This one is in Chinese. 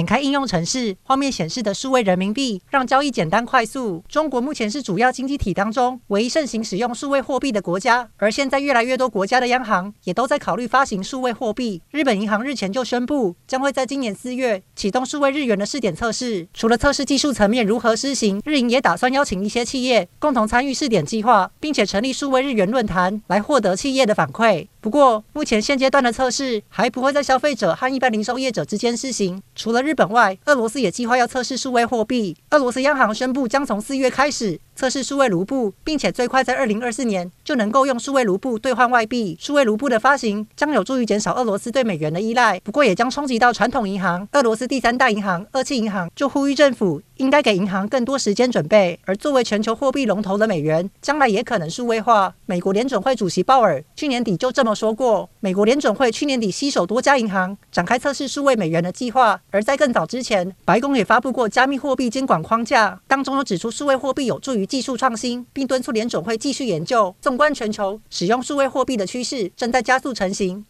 点开应用程式，画面显示的数位人民币让交易简单快速。中国目前是主要经济体当中唯一盛行使用数位货币的国家，而现在越来越多国家的央行也都在考虑发行数位货币。日本银行日前就宣布，将会在今年四月启动数位日元的试点测试。除了测试技术层面如何施行，日银也打算邀请一些企业共同参与试点计划，并且成立数位日元论坛来获得企业的反馈。不过，目前现阶段的测试还不会在消费者和一般零售业者之间试行。除了日本外，俄罗斯也计划要测试数位货币。俄罗斯央行宣布，将从四月开始测试数位卢布，并且最快在二零二四年就能够用数位卢布兑换外币。数位卢布的发行将有助于减少俄罗斯对美元的依赖，不过也将冲击到传统银行。俄罗斯第三大银行俄气银行就呼吁政府应该给银行更多时间准备。而作为全球货币龙头的美元，将来也可能数位化。美国联准会主席鲍尔去年底就这么说过。美国联准会去年底携手多家银行展开测试数位美元的计划，而在更早之前，白宫也发布过加密货币监管框架，当中有指出数位货币有助于技术创新，并敦促联总会继续研究。纵观全球，使用数位货币的趋势正在加速成型。